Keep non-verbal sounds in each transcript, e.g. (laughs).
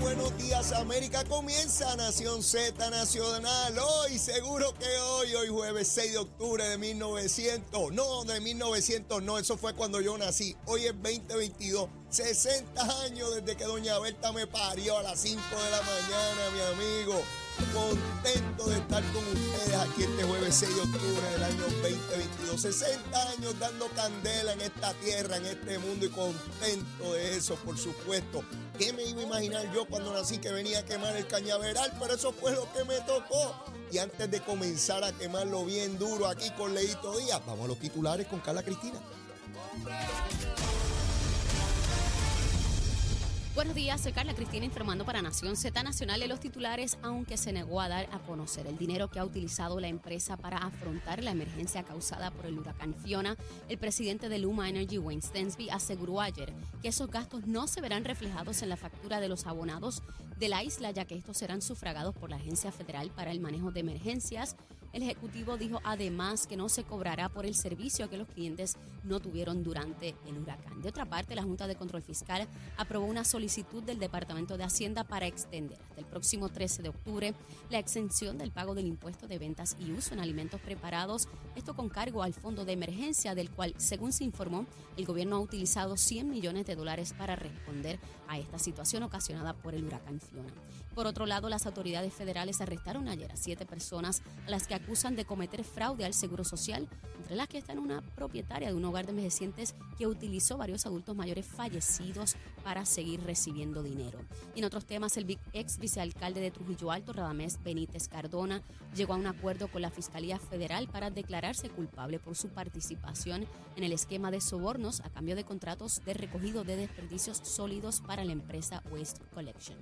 buenos días América. Comienza Nación Z Nacional. Hoy, seguro que hoy, hoy jueves 6 de octubre de 1900. No, de 1900 no, eso fue cuando yo nací. Hoy es 2022. 60 años desde que Doña Berta me parió a las 5 de la mañana, mi amigo. Contento de estar con ustedes aquí este jueves 6 de octubre del año 2022. 60 años dando candela en esta tierra, en este mundo y contento de eso, por supuesto. ¿Qué me iba a imaginar yo cuando nací que venía a quemar el cañaveral? Pero eso fue lo que me tocó. Y antes de comenzar a quemarlo bien duro aquí con Leito Díaz, vamos a los titulares con Carla Cristina. Buenos días, soy Carla Cristina informando para Nación Z Nacional de los titulares, aunque se negó a dar a conocer el dinero que ha utilizado la empresa para afrontar la emergencia causada por el huracán Fiona. El presidente de Luma Energy, Wayne Stensby, aseguró ayer que esos gastos no se verán reflejados en la factura de los abonados de la isla, ya que estos serán sufragados por la Agencia Federal para el Manejo de Emergencias. El Ejecutivo dijo además que no se cobrará por el servicio que los clientes no tuvieron durante el huracán. De otra parte, la Junta de Control Fiscal aprobó una solicitud del Departamento de Hacienda para extender hasta el próximo 13 de octubre la exención del pago del impuesto de ventas y uso en alimentos preparados, esto con cargo al fondo de emergencia del cual, según se informó, el gobierno ha utilizado 100 millones de dólares para responder a esta situación ocasionada por el huracán Fiona. Por otro lado, las autoridades federales arrestaron ayer a siete personas a las que acusan de cometer fraude al Seguro Social, entre las que están una propietaria de un hogar de envejecientes que utilizó varios adultos mayores fallecidos para seguir recibiendo dinero. Y en otros temas, el ex vicealcalde de Trujillo Alto, Radamés Benítez Cardona, llegó a un acuerdo con la Fiscalía Federal para declararse culpable por su participación en el esquema de sobornos a cambio de contratos de recogido de desperdicios sólidos para la empresa Waste Collection.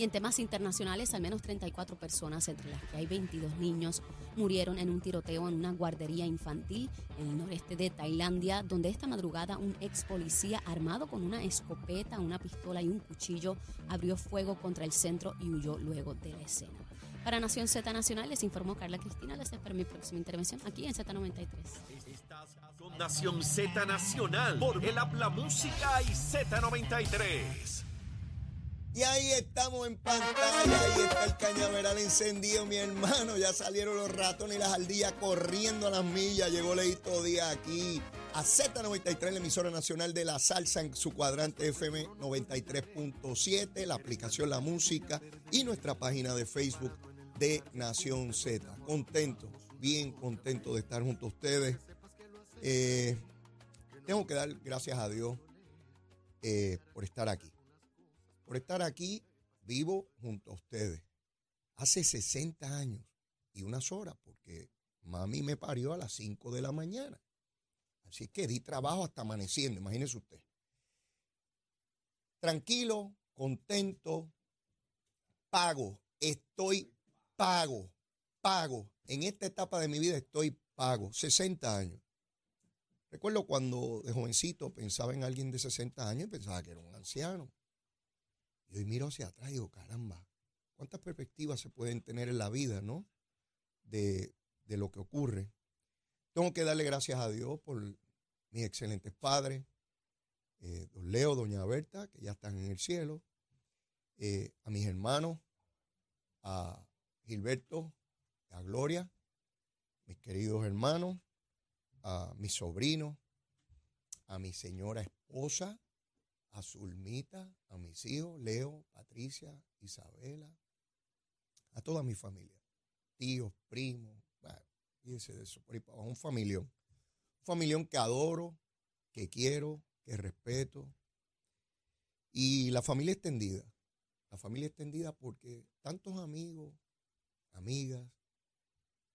Y en temas internacionales, al menos 34 personas, entre las que hay 22 niños, murieron en un tiroteo en una guardería infantil en el noreste de Tailandia, donde esta madrugada un ex policía armado con una escopeta, una pistola y un cuchillo abrió fuego contra el centro y huyó luego de la escena. Para Nación Z Nacional les informó Carla Cristina. Les espero mi próxima intervención aquí en Z93. con Nación Z Nacional por el Habla Música y Z93. Y ahí estamos en pantalla, ahí está el cañaveral encendido, mi hermano. Ya salieron los ratones y las ardillas corriendo a las millas. Llegó Leito Díaz aquí a Z93, la emisora nacional de la salsa en su cuadrante FM 93.7, la aplicación La Música y nuestra página de Facebook de Nación Z. Contento, bien contento de estar junto a ustedes. Eh, tengo que dar gracias a Dios eh, por estar aquí por estar aquí vivo junto a ustedes. Hace 60 años y unas horas, porque mami me parió a las 5 de la mañana. Así que di trabajo hasta amaneciendo, imagínese usted. Tranquilo, contento, pago, estoy pago, pago. En esta etapa de mi vida estoy pago, 60 años. Recuerdo cuando de jovencito pensaba en alguien de 60 años y pensaba que era un anciano. Y hoy miro hacia atrás y digo, caramba, cuántas perspectivas se pueden tener en la vida, ¿no? De, lo que ocurre. Tengo que darle gracias a Dios por mis excelentes padres, eh, don Leo, doña Berta, que ya están en el cielo, eh, a mis hermanos, a Gilberto, a Gloria, mis queridos hermanos, a mis sobrinos, a mi señora esposa, a Zulmita, a mis hijos, Leo, Patricia, Isabela, a toda mi familia, tíos, primos, bueno, fíjense de eso, por ahí un familión. Un familión que adoro, que quiero, que respeto. Y la familia extendida. La familia extendida porque tantos amigos, amigas,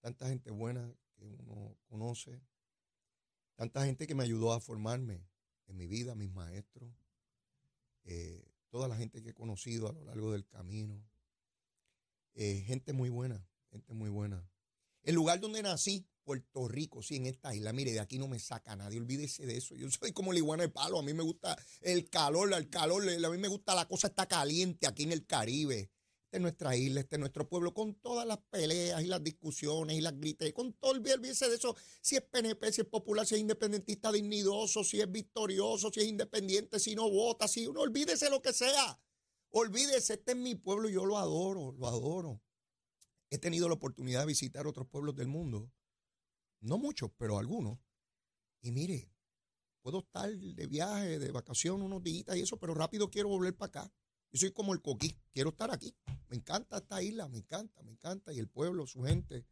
tanta gente buena que uno conoce, tanta gente que me ayudó a formarme en mi vida, mis maestros, eh, toda la gente que he conocido a lo largo del camino. Eh, gente muy buena, gente muy buena. El lugar donde nací, Puerto Rico, sí, en esta isla. Mire, de aquí no me saca nadie, olvídese de eso. Yo soy como el iguana de palo, a mí me gusta el calor, el calor, a mí me gusta la cosa está caliente aquí en el Caribe de nuestra isla, este nuestro pueblo, con todas las peleas y las discusiones y las grites, con todo el olvídese de eso, si es PNP, si es popular, si es independentista dignidoso, si es victorioso, si es independiente, si no vota, si uno olvídese lo que sea. Olvídese, este es mi pueblo, yo lo adoro, lo adoro. He tenido la oportunidad de visitar otros pueblos del mundo. No muchos, pero algunos. Y mire, puedo estar de viaje, de vacación unos días y eso, pero rápido quiero volver para acá. Yo soy como el coquí, quiero estar aquí. Me encanta esta isla, me encanta, me encanta. Y el pueblo, su gente,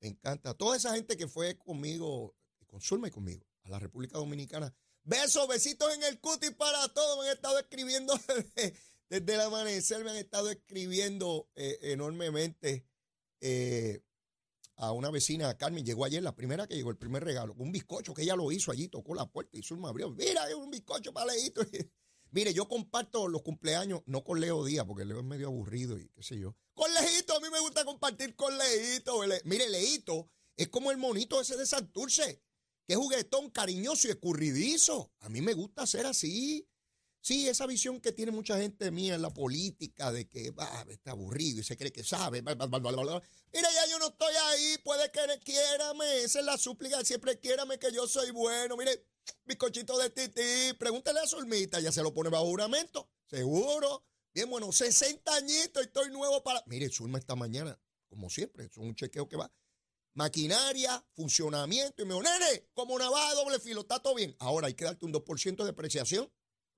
me encanta. Toda esa gente que fue conmigo, con Zulma y conmigo, a la República Dominicana. Besos, besitos en el cutis para todos. Me han estado escribiendo (laughs) desde, el amanecer, me han estado escribiendo eh, enormemente. Eh, a una vecina, Carmen, llegó ayer, la primera que llegó, el primer regalo, un bizcocho que ella lo hizo allí, tocó la puerta y Zulma abrió. Mira, hay un bizcocho para Leito. (laughs) Mire, yo comparto los cumpleaños, no con Leo Díaz, porque Leo es medio aburrido y qué sé yo. Con Leito, a mí me gusta compartir con Leito. Mire, Leito es como el monito ese de Santurce, que es juguetón, cariñoso y escurridizo. A mí me gusta ser así. Sí, esa visión que tiene mucha gente mía en la política de que va, está aburrido y se cree que sabe. Mira, ya yo no estoy ahí, puede que quiérame, esa es la súplica, siempre quiérame que yo soy bueno. Mire, bizcochito de tití, pregúntale a Zulmita, ya se lo pone bajo juramento, seguro. Bien, bueno, 60 añitos, estoy nuevo para. Mire, Zulma esta mañana, como siempre, es un chequeo que va. Maquinaria, funcionamiento, y me dijo, nene, como una baja doble filo, está todo bien. Ahora hay que darte un 2% de depreciación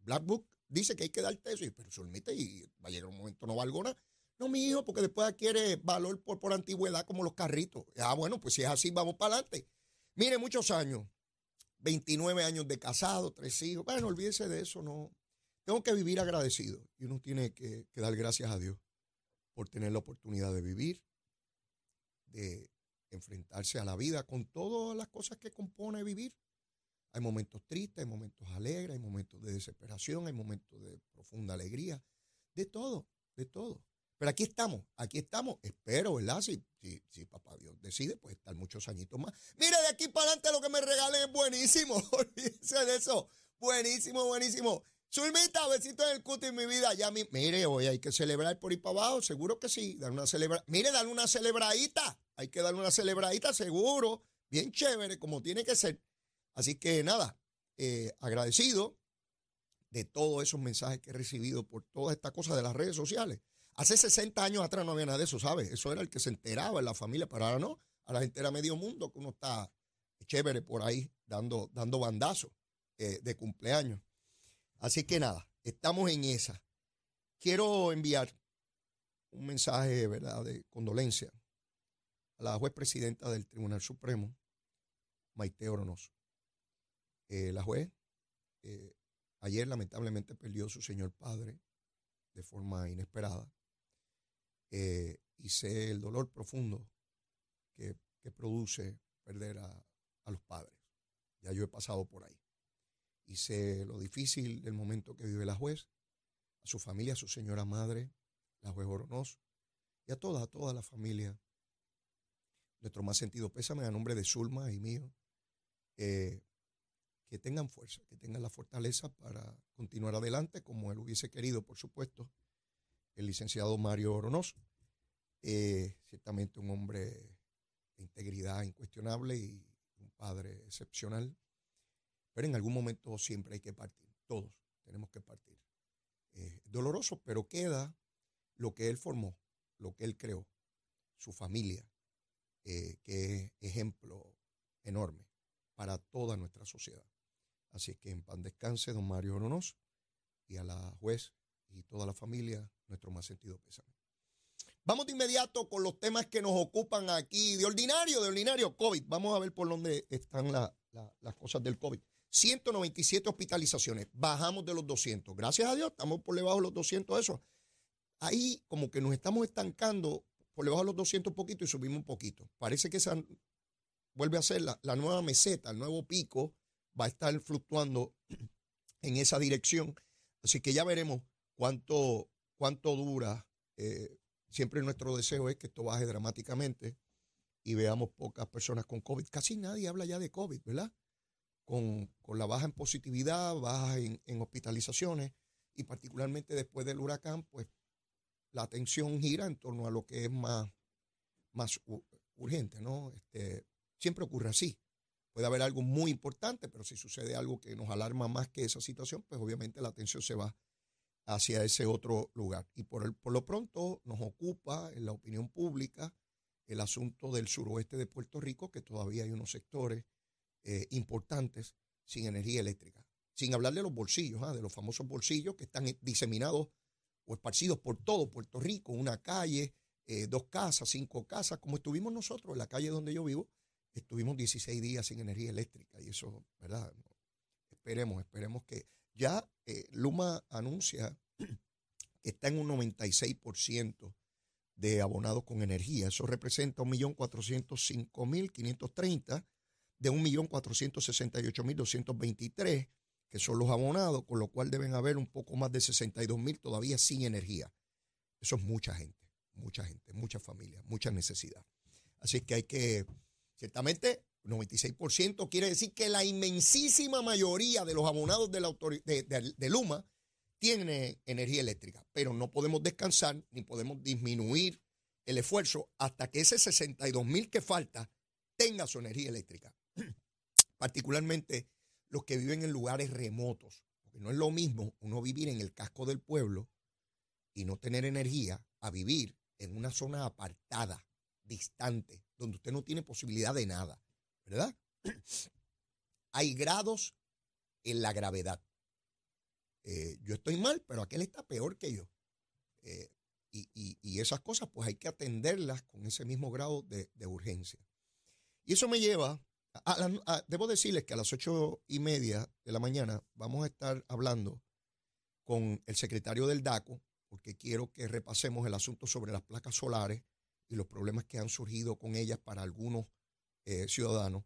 Black Book dice que hay que darte eso, pero se admite y va a llegar un momento no valgo nada. No, mi hijo, porque después adquiere valor por, por antigüedad como los carritos. Ah, bueno, pues si es así, vamos para adelante. Mire, muchos años, 29 años de casado, tres hijos. Bueno, olvídese de eso, no. Tengo que vivir agradecido y uno tiene que, que dar gracias a Dios por tener la oportunidad de vivir, de enfrentarse a la vida con todas las cosas que compone vivir. Hay momentos tristes, hay momentos alegres, hay momentos de desesperación, hay momentos de profunda alegría, de todo, de todo. Pero aquí estamos, aquí estamos. Espero, ¿verdad? Si, si, papá Dios decide, pues estar muchos añitos más. Mire, de aquí para adelante lo que me regalen es buenísimo. (laughs) Olvídense de eso. Buenísimo, buenísimo. Zulmita, besito en el cuto en mi vida. Ya mire, hoy hay que celebrar por ir para abajo, seguro que sí. Dar una celebra, mire, darle una celebradita. Hay que darle una celebradita, seguro. Bien chévere, como tiene que ser. Así que nada, eh, agradecido de todos esos mensajes que he recibido por toda esta cosa de las redes sociales. Hace 60 años atrás no había nada de eso, ¿sabes? Eso era el que se enteraba en la familia, pero ahora no. Ahora la entera medio mundo que uno está chévere por ahí dando, dando bandazos eh, de cumpleaños. Así que nada, estamos en esa. Quiero enviar un mensaje, ¿verdad?, de condolencia a la juez presidenta del Tribunal Supremo, Maite Oronoso. Eh, la juez eh, ayer lamentablemente perdió su señor padre de forma inesperada eh, y sé el dolor profundo que, produce perder a, a, los padres. Ya yo he pasado por ahí. Y sé lo difícil del momento que vive la juez, a su familia, a su señora madre, la juez Oronoso, y a toda, toda la familia. Nuestro más sentido pésame a nombre de Zulma y mío que tengan fuerza, que tengan la fortaleza para continuar adelante, como él hubiese querido, por supuesto, el licenciado Mario Oronoso. Eh, ciertamente un hombre de integridad incuestionable y un padre excepcional, pero en algún momento siempre hay que partir, todos tenemos que partir. Eh, doloroso, pero queda lo que él formó, lo que él creó, su familia, eh, que es ejemplo enorme para toda nuestra sociedad. Así que en pan descanse, don Mario Oronoz, y a la juez y toda la familia, nuestro más sentido pésame. Vamos de inmediato con los temas que nos ocupan aquí, de ordinario, de ordinario, COVID. Vamos a ver por dónde están las cosas del COVID. 197 hospitalizaciones, bajamos de los 200. Gracias a Dios, estamos por debajo de los 200 eso. Ahí como que nos estamos estancando por debajo de los 200 un poquito y subimos un poquito. Parece que esa vuelve a ser la, la nueva meseta, el nuevo pico va a estar fluctuando en esa dirección. Así que ya veremos cuánto, cuánto dura. Eh, siempre nuestro deseo es que esto baje dramáticamente y veamos pocas personas con COVID. Casi nadie habla ya de COVID, ¿verdad? Con, la baja en positividad, baja en, hospitalizaciones y particularmente después del huracán, pues la atención gira en torno a lo que es más, más urgente, ¿no? Este, siempre ocurre así. Puede haber algo muy importante, pero si sucede algo que nos alarma más que esa situación, pues obviamente la atención se va hacia ese otro lugar. Y por, el, por lo pronto nos ocupa en la opinión pública el asunto del suroeste de Puerto Rico, que todavía hay unos sectores eh, importantes sin energía eléctrica. Sin hablar de los bolsillos, ¿ah? de los famosos bolsillos que están diseminados o esparcidos por todo Puerto Rico, una calle, eh, dos casas, cinco casas, como estuvimos nosotros en la calle donde yo vivo, estuvimos 16 días sin energía eléctrica y eso, ¿verdad? Esperemos, esperemos que ya eh, Luma anuncia que está en un 96% de abonados con energía. Eso representa 1.405.530 de 1.468.223 que son los abonados, con lo cual deben haber un poco más de 62.000 todavía sin energía. Eso es mucha gente, mucha gente, muchas familias, mucha necesidad. Así que hay que, ciertamente, 96% quiere decir que la inmensísima mayoría de los abonados de, la de, Luma tiene energía eléctrica, pero no podemos descansar ni podemos disminuir el esfuerzo hasta que ese 62 mil que falta tenga su energía eléctrica. (clears throat) Particularmente los que viven en lugares remotos, porque no es lo mismo uno vivir en el casco del pueblo y no tener energía a vivir en una zona apartada, distante, donde usted no tiene posibilidad de nada. ¿Verdad? Hay grados en la gravedad. Eh, yo estoy mal, pero aquel está peor que yo. Eh, y, esas cosas, pues hay que atenderlas con ese mismo grado de, urgencia. Y eso me lleva, a, debo decirles que a las ocho y media de la mañana vamos a estar hablando con el secretario del DACO, porque quiero que repasemos el asunto sobre las placas solares y los problemas que han surgido con ellas para algunos eh, ciudadanos.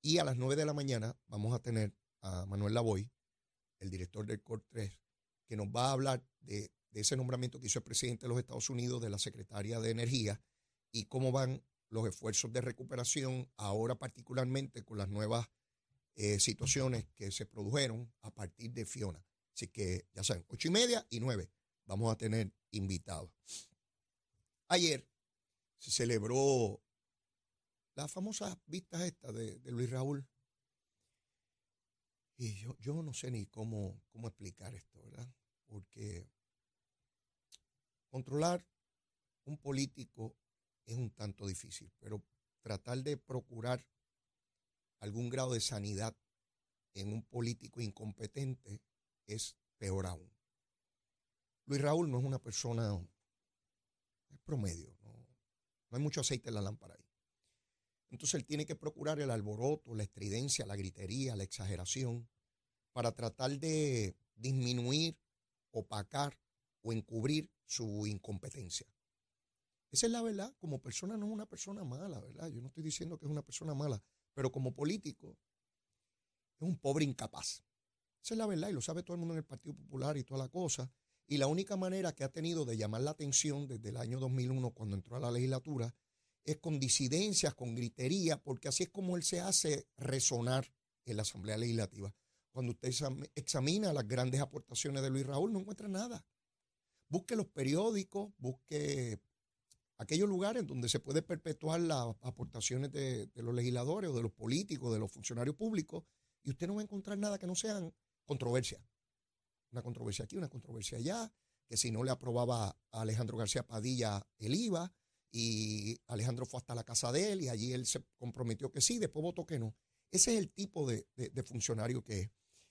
Y a las 9 de la mañana vamos a tener a Manuel Lavoy, el director del COR 3, que nos va a hablar de, ese nombramiento que hizo el presidente de los Estados Unidos de la secretaria de Energía y cómo van los esfuerzos de recuperación ahora particularmente con las nuevas eh, situaciones que se produjeron a partir de Fiona. Así que ya saben, ocho y media y nueve vamos a tener invitados. Ayer se celebró las famosas vistas estas de, Luis Raúl. Y yo, yo no sé ni cómo, cómo explicar esto, ¿verdad? Porque controlar un político es un tanto difícil, pero tratar de procurar algún grado de sanidad en un político incompetente es peor aún. Luis Raúl no es una persona, es promedio, no, no hay mucho aceite en la lámpara ahí. Entonces él tiene que procurar el alboroto, la estridencia, la gritería, la exageración, para tratar de disminuir, opacar o encubrir su incompetencia. Esa es la verdad. Como persona no es una persona mala, ¿verdad? Yo no estoy diciendo que es una persona mala, pero como político es un pobre incapaz. Esa es la verdad y lo sabe todo el mundo en el Partido Popular y toda la cosa. Y la única manera que ha tenido de llamar la atención desde el año 2001, cuando entró a la legislatura, es con disidencias, con gritería, porque así es como él se hace resonar en la Asamblea Legislativa. Cuando usted examina las grandes aportaciones de Luis Raúl, no encuentra nada. Busque los periódicos, busque aquellos lugares donde se puede perpetuar las aportaciones de, los legisladores o de los políticos, de los funcionarios públicos, y usted no va a encontrar nada que no sean controversias. Una controversia aquí, una controversia allá, que si no le aprobaba a Alejandro García Padilla el IVA, y Alejandro fue hasta la casa de él y allí él se comprometió que sí, después votó que no. Ese es el tipo de, funcionario que es.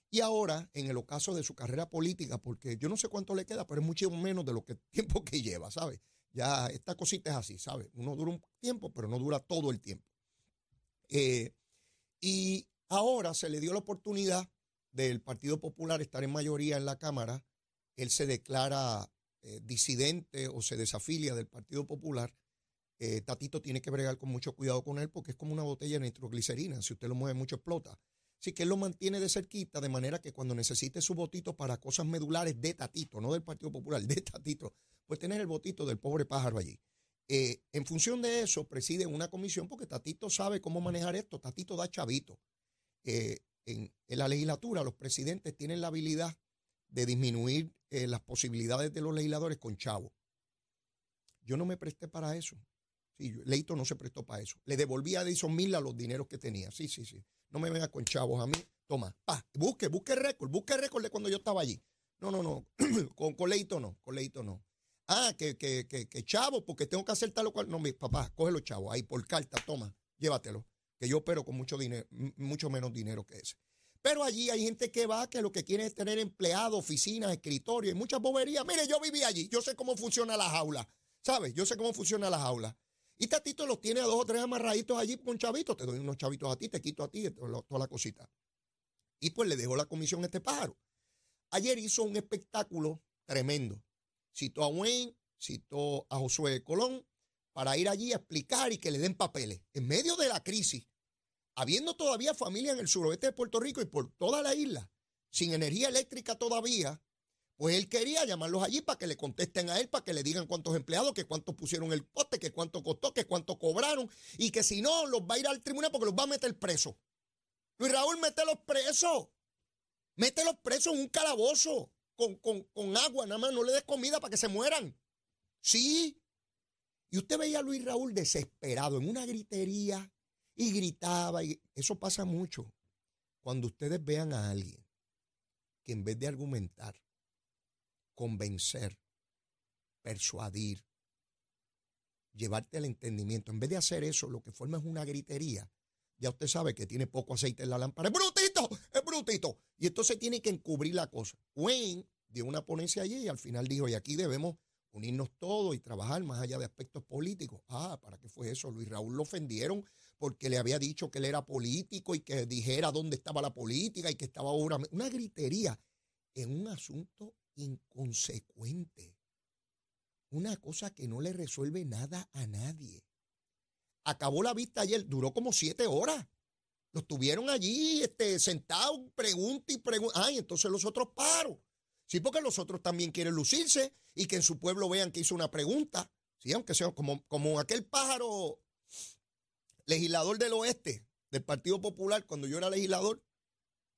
Y ahora, en el ocaso de su carrera política, porque yo no sé cuánto le queda, pero es mucho menos de lo que (laughs) tiempo que lleva, ¿sabe? Ya esta cosita es así, ¿sabe? Uno dura un tiempo, pero no dura todo el tiempo. Eh, y ahora se le dio la oportunidad del Partido Popular estar en mayoría en la Cámara. Él se declara eh, disidente o se desafilia del Partido Popular eh, Tatito tiene que bregar con mucho cuidado con él porque es como una botella de nitroglicerina. Si usted lo mueve mucho, explota. Así que él lo mantiene de cerquita de manera que cuando necesite su botito para cosas medulares de Tatito, no del Partido Popular, de Tatito, pues tener el botito del pobre pájaro allí. Eh, en función de eso, preside una comisión porque Tatito sabe cómo manejar esto. Tatito da chavito. Eh, en, la legislatura, los presidentes tienen la habilidad de disminuir las posibilidades de los legisladores con chavo. Yo no me presté para eso. Sí, Leito no se prestó para eso. Le devolvía a Edison Mila los dineros que tenía. Sí, sí, sí. No me venga con chavos a mí. Toma, pa, busque, busque récord, busque récord de cuando yo estaba allí. No, no, no. (clears throat) con, Leito no, con Leito no. Ah, que, que, que, chavo, porque tengo que hacer tal o cual. No, mi papá, cógelo chavo, ahí por carta, toma, llévatelo. Que yo opero con mucho dinero, mucho menos dinero que ese. Pero allí hay gente que va que lo que quiere es tener empleados, oficinas, escritorios y muchas boberías. Mire, yo viví allí, yo sé cómo funciona la jaula, ¿sabes? Yo sé cómo funciona la jaula. Y Tatito los tiene a dos o tres amarraditos allí con chavitos. Te doy unos chavitos a ti, te quito a ti, toda la cosita. Y pues le dejó la comisión a este pájaro. Ayer hizo un espectáculo tremendo. Citó a Wayne, citó a Josué Colón para ir allí a explicar y que le den papeles. En medio de la crisis, habiendo todavía familia en el suroeste de Puerto Rico y por toda la isla, sin energía eléctrica todavía, pues él quería llamarlos allí para que le contesten a él, para que le digan cuántos empleados, que cuántos pusieron el poste, que cuánto costó, que cuánto cobraron, y que si no, los va a ir al tribunal porque los va a meter presos. Luis Raúl, los presos. los presos en un calabozo con, con, agua, nada más, no le des comida para que se mueran. Sí. Y usted veía a Luis Raúl desesperado en una gritería y gritaba. Y eso pasa mucho cuando ustedes vean a alguien que en vez de argumentar, convencer, persuadir, llevarte al entendimiento, en vez de hacer eso, lo que forma es una gritería, ya usted sabe que tiene poco aceite en la lámpara. ¡Es brutito! ¡Es brutito! Y entonces tiene que encubrir la cosa. Wayne dio una ponencia allí y al final dijo, y aquí debemos unirnos todos y trabajar más allá de aspectos políticos. Ah, ¿para qué fue eso? Luis Raúl lo ofendieron porque le había dicho que él era político y que dijera dónde estaba la política y que estaba ahora. Una gritería en un asunto inconsecuente. Una cosa que no le resuelve nada a nadie. Acabó la vista ayer, duró como siete horas. Los tuvieron allí este, sentados, pregunta y pregunta. Ay, entonces los otros paro. Sí, porque los otros también quieren lucirse y que en su pueblo vean que hizo una pregunta. Sí, aunque sea como, como aquel pájaro legislador del oeste del Partido Popular, cuando yo era legislador,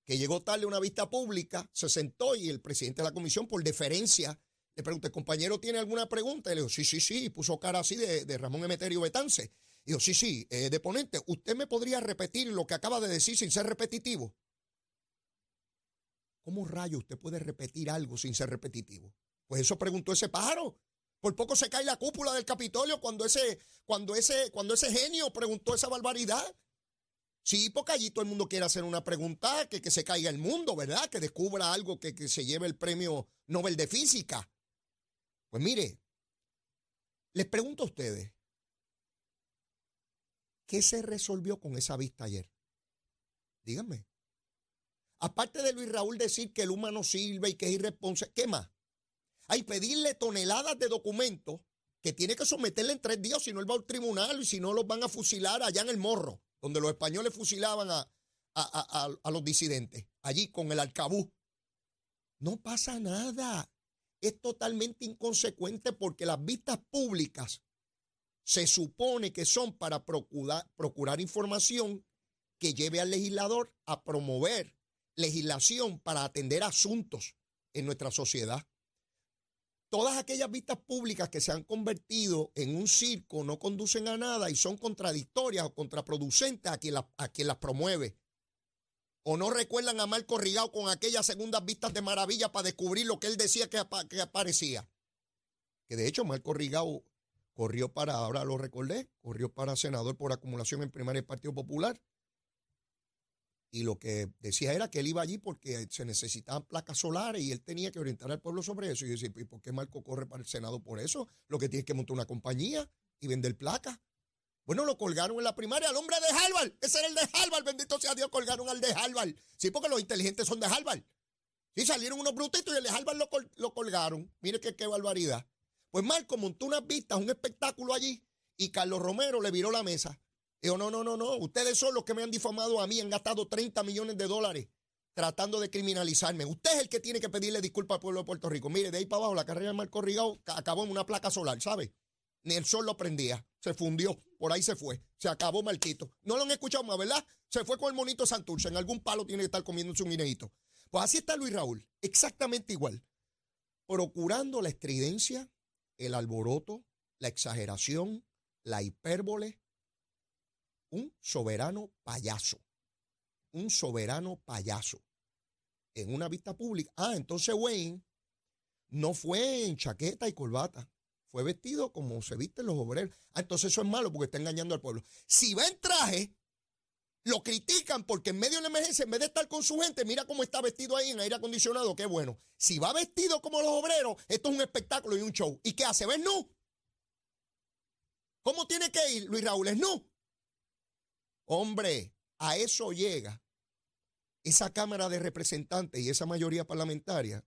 que llegó tarde a una vista pública, se sentó y el presidente de la comisión, por deferencia, le pregunté, compañero, ¿tiene alguna pregunta? Y le dijo, sí, sí, sí, y puso cara así de, de Ramón Emeterio Betance. Dijo, sí, sí, eh, deponente, ¿usted me podría repetir lo que acaba de decir sin ser repetitivo? ¿Cómo rayo usted puede repetir algo sin ser repetitivo? Pues eso preguntó ese pájaro. Por poco se cae la cúpula del Capitolio cuando ese, cuando ese, cuando ese genio preguntó esa barbaridad. Sí, porque allí todo el mundo quiere hacer una pregunta, que, que se caiga el mundo, ¿verdad? Que descubra algo que, que se lleve el premio Nobel de Física. Pues mire, les pregunto a ustedes, ¿Qué se resolvió con esa vista ayer? Díganme. Aparte de Luis Raúl decir que el humano sirve y que es irresponsable, ¿qué más? Hay pedirle toneladas de documentos que tiene que someterle en tres días, si no él va al tribunal y si no los van a fusilar allá en el morro, donde los españoles fusilaban a, a los disidentes, allí con el arcabú. No pasa nada. Es totalmente inconsecuente porque las vistas públicas se supone que son para procurar, procurar información que lleve al legislador a promover legislación para atender asuntos en nuestra sociedad. Todas aquellas vistas públicas que se han convertido en un circo no conducen a nada y son contradictorias o contraproducentes a quien, las promueve. O no recuerdan a Marco Rigao con aquellas segundas vistas de maravilla para descubrir lo que él decía que, que aparecía. Que de hecho Marco Rigao corrió para, ahora lo recordé, corrió para senador por acumulación en primaria del Partido Popular. Y lo que decía era que él iba allí porque se necesitaban placas solares y él tenía que orientar al pueblo sobre eso. Y yo decía, ¿y por qué Marco corre para el Senado por eso? Lo que tiene es que montar una compañía y vender placas. Bueno, lo colgaron en la primaria al hombre de Harvard. Ese era el de Harvard, bendito sea Dios, colgaron al de Harvard. Sí, porque los inteligentes son de Harvard. Sí, salieron unos brutitos y el de Harvard lo, lo colgaron. Mire qué, qué barbaridad. Pues Marco montó unas vistas, un espectáculo allí, y Carlos Romero le viró la mesa. Dijo, no, no, no, no, ustedes son los que me han difamado a mí, han gastado 30 millones de dólares tratando de criminalizarme. Usted es el que tiene que pedirle disculpas al pueblo de Puerto Rico. Mire, de ahí para abajo, la carrera de Marco Rigao acabó en una placa solar, ¿sabe? Ni el sol lo prendía, se fundió, por ahí se fue, se acabó Marquito. No lo han escuchado más, ¿verdad? Se fue con el monito Santurce, en algún palo tiene que estar comiendo su mineito. Pues así está Luis Raúl, exactamente igual, procurando la estridencia, el alboroto, la exageración, la hipérbole. Un soberano payaso. Un soberano payaso. En una vista pública. Ah, entonces Wayne, no fue en chaqueta y corbata. Fue vestido como se visten los obreros. Ah, entonces eso es malo porque está engañando al pueblo. Si va en traje, lo critican porque en medio de la emergencia, en vez de estar con su gente, mira cómo está vestido ahí en aire acondicionado, qué bueno. Si va vestido como los obreros, esto es un espectáculo y un show. ¿Y qué hace? ¿Ves no? ¿Cómo tiene que ir Luis Raúl? ¿Es no? Hombre, a eso llega esa Cámara de Representantes y esa mayoría parlamentaria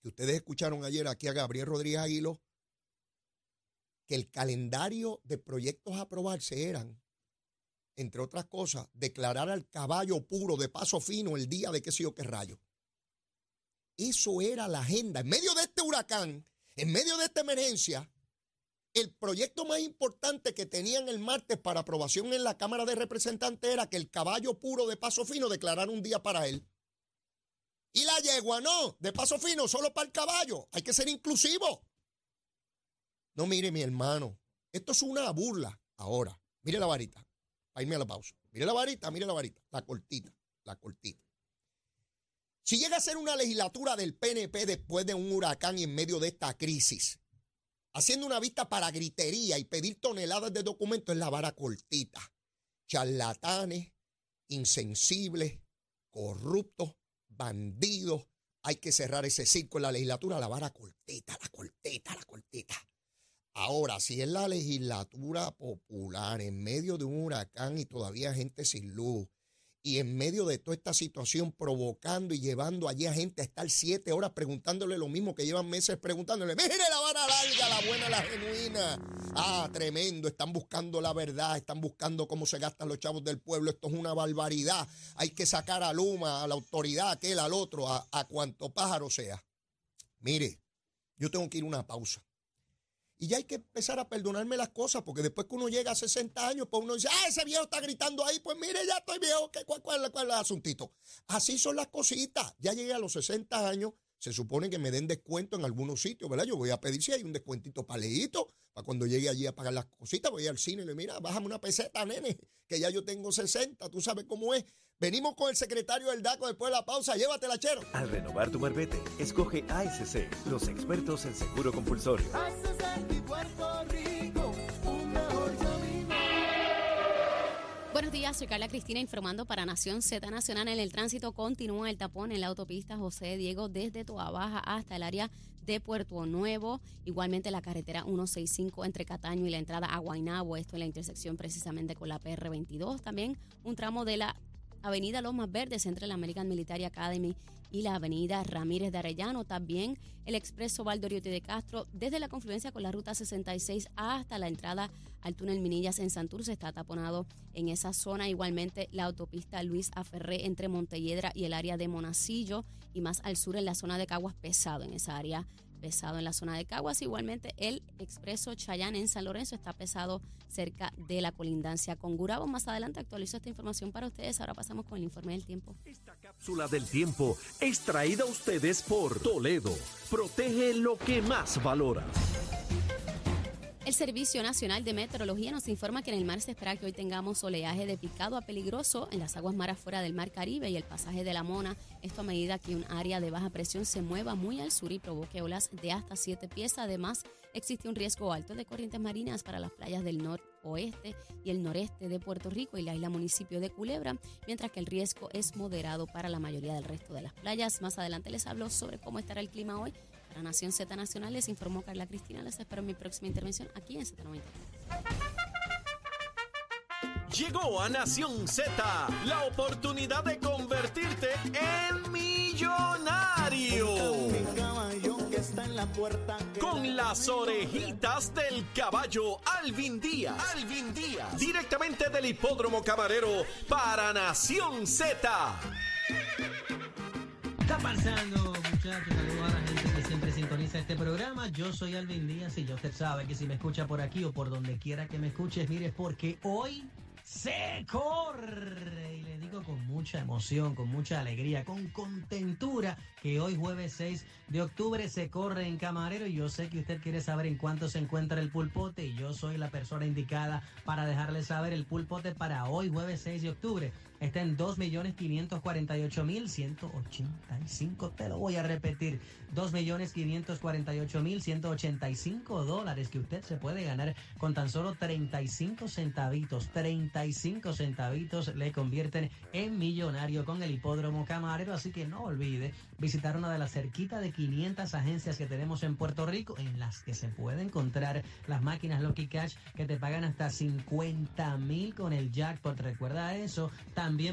que ustedes escucharon ayer aquí a Gabriel Rodríguez Aguilo, que el calendario de proyectos a aprobarse eran, entre otras cosas, declarar al caballo puro de paso fino el día de qué sé yo qué rayo. Eso era la agenda. En medio de este huracán, en medio de esta emergencia, el proyecto más importante que tenían el martes para aprobación en la Cámara de Representantes era que el caballo puro de paso fino declarara un día para él. Y la yegua no, de paso fino, solo para el caballo. Hay que ser inclusivo. No, mire, mi hermano, esto es una burla. Ahora, mire la varita, para a la pausa. Mire la varita, mire la varita, la cortita, la cortita. Si llega a ser una legislatura del PNP después de un huracán y en medio de esta crisis, haciendo una vista para gritería y pedir toneladas de documentos, es la vara cortita. Charlatanes, insensibles, corruptos, bandidos. Hay que cerrar ese circo en la legislatura, la vara cortita, la cortita, la cortita. Ahora, si es la legislatura popular en medio de un huracán y todavía gente sin luz, y en medio de toda esta situación provocando y llevando allí a gente a estar siete horas preguntándole lo mismo que llevan meses preguntándole, mire la vara larga, la buena, la genuina. Ah, tremendo, están buscando la verdad, están buscando cómo se gastan los chavos del pueblo, esto es una barbaridad. Hay que sacar a Luma, a la autoridad, a aquel, al otro, a, a cuanto pájaro sea. Mire, yo tengo que ir a una pausa. Y ya hay que empezar a perdonarme las cosas, porque después que uno llega a 60 años, pues uno dice, ah, ese viejo está gritando ahí, pues mire, ya estoy viejo, ¿cuál, cuál, cuál es el asuntito? Así son las cositas. Ya llegué a los 60 años, se supone que me den descuento en algunos sitios, ¿verdad? Yo voy a pedir si hay un descuentito para leíto, para cuando llegue allí a pagar las cositas, voy al cine y le mira, bájame una peseta, nene, que ya yo tengo 60, tú sabes cómo es. Venimos con el secretario del DACO después de la pausa, llévatela, chero. Al renovar tu marbete, escoge ASC, los expertos en seguro compulsorio. Buenos días, soy Carla Cristina informando para Nación Z Nacional. En el tránsito continúa el tapón en la autopista José Diego desde Toa Baja hasta el área de Puerto Nuevo. Igualmente la carretera 165 entre Cataño y la entrada a Guaynabo, esto en la intersección precisamente con la PR22. También un tramo de la Avenida Lomas Verdes entre la American Military Academy y la Avenida Ramírez de Arellano. También el expreso Valdoriote de Castro desde la confluencia con la ruta 66 hasta la entrada al túnel Minillas en Santurce está taponado en esa zona. Igualmente la autopista Luis Aferré entre Montelledra y el área de Monacillo y más al sur en la zona de Caguas pesado en esa área pesado en la zona de Caguas. Igualmente, el expreso Chayán en San Lorenzo está pesado cerca de la colindancia con Gurabo. Más adelante actualizo esta información para ustedes. Ahora pasamos con el informe del tiempo. Esta cápsula del tiempo es traída a ustedes por Toledo. Protege lo que más valora. El Servicio Nacional de Meteorología nos informa que en el mar se espera que hoy tengamos oleaje de picado a peligroso en las aguas mar afuera del mar Caribe y el pasaje de la Mona. Esto a medida que un área de baja presión se mueva muy al sur y provoque olas de hasta 7 pies. Además, existe un riesgo alto de corrientes marinas para las playas del noroeste y el noreste de Puerto Rico y la isla municipio de Culebra, mientras que el riesgo es moderado para la mayoría del resto de las playas. Más adelante les hablo sobre cómo estará el clima hoy para Nación Z Nacional les informó Carla Cristina. Les espero en mi próxima intervención aquí en Z93. Llegó a Nación Z la oportunidad de convertirte en millonario. Con las orejitas del caballo Alvin Díaz. Alvin Díaz. Directamente del hipódromo camarero para Nación Z. está pasando, muchachos? Saludos a la gente este programa. Yo soy Alvin Díaz y ya usted sabe que si me escucha por aquí o por donde quiera que me escuches, mire, porque hoy se corre. Y le digo con mucha emoción, con mucha alegría, con contentura, que hoy jueves 6 de octubre se corre en Camarero. Y yo sé que usted quiere saber en cuánto se encuentra el pulpote y yo soy la persona indicada para dejarle saber el pulpote para hoy jueves 6 de octubre. Está en 2.548.185. Te lo voy a repetir. 2.548.185 dólares que usted se puede ganar con tan solo 35 centavitos. 35 centavitos le convierten en millonario con el hipódromo camarero. Así que no olvide visitar una de las cerquita de 500 agencias que tenemos en Puerto Rico en las que se puede encontrar las máquinas Lucky Cash que te pagan hasta 50 mil con el jackpot. Recuerda eso.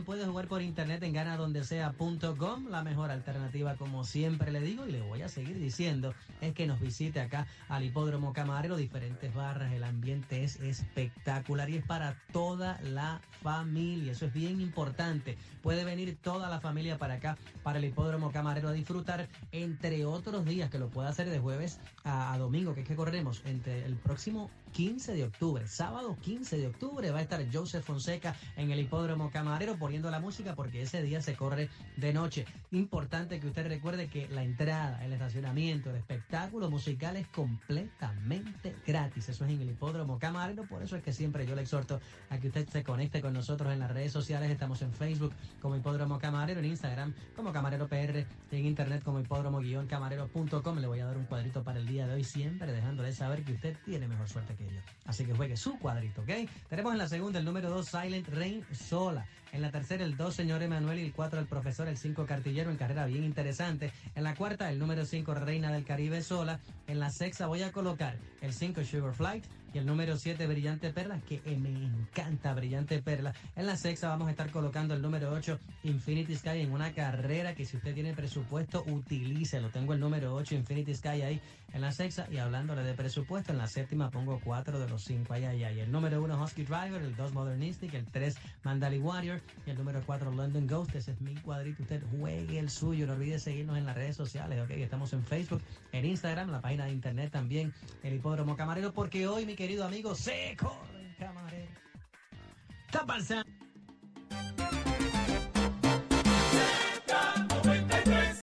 Puedes jugar por internet en ganadondesea.com, la mejor alternativa como siempre le digo y le voy a seguir diciendo es que nos visite acá al hipódromo camarero, diferentes barras, el ambiente es espectacular y es para toda la familia, eso es bien importante. Puede venir toda la familia para acá, para el hipódromo camarero a disfrutar, entre otros días que lo pueda hacer de jueves a, a domingo, que es que correremos entre el próximo 15 de octubre, sábado 15 de octubre, va a estar Joseph Fonseca en el hipódromo camarero poniendo la música porque ese día se corre de noche. Importante que usted recuerde que la entrada, el estacionamiento, el espectáculo musical es completamente gratis. Eso es en el hipódromo camarero, por eso es que siempre yo le exhorto a que usted se conecte con nosotros en las redes sociales. Estamos en Facebook como hipódromo camarero, en Instagram como camarero PR, en internet como hipódromo-camarero.com. Le voy a dar un cuadrito para el día de hoy, siempre dejándole saber que usted tiene mejor suerte que Así que juegue su cuadrito, ¿ok? Tenemos en la segunda el número 2, Silent Rain sola. En la tercera, el 2, señor Emanuel. Y el 4, el profesor. El 5, Cartillero, en carrera bien interesante. En la cuarta, el número 5, Reina del Caribe sola. En la sexta, voy a colocar el 5, Sugar Flight. Y el número 7, Brillante Perla, que me encanta Brillante Perla. En la sexta vamos a estar colocando el número 8, Infinity Sky, en una carrera que si usted tiene presupuesto, utilícelo. Tengo el número 8, Infinity Sky ahí en la sexta. Y hablándole de presupuesto, en la séptima pongo 4 de los 5 allá, allá. Y el número 1, Husky Driver. El 2, Modernistic. El 3, Mandali Warrior. Y el número 4, London Ghost. Ese es mi cuadrito. Usted juegue el suyo. No olvide seguirnos en las redes sociales, ¿ok? Estamos en Facebook, en Instagram, la página de internet también, el Hipódromo Camarero, porque hoy mi querido amigo, se corre el camarero. Está pasando.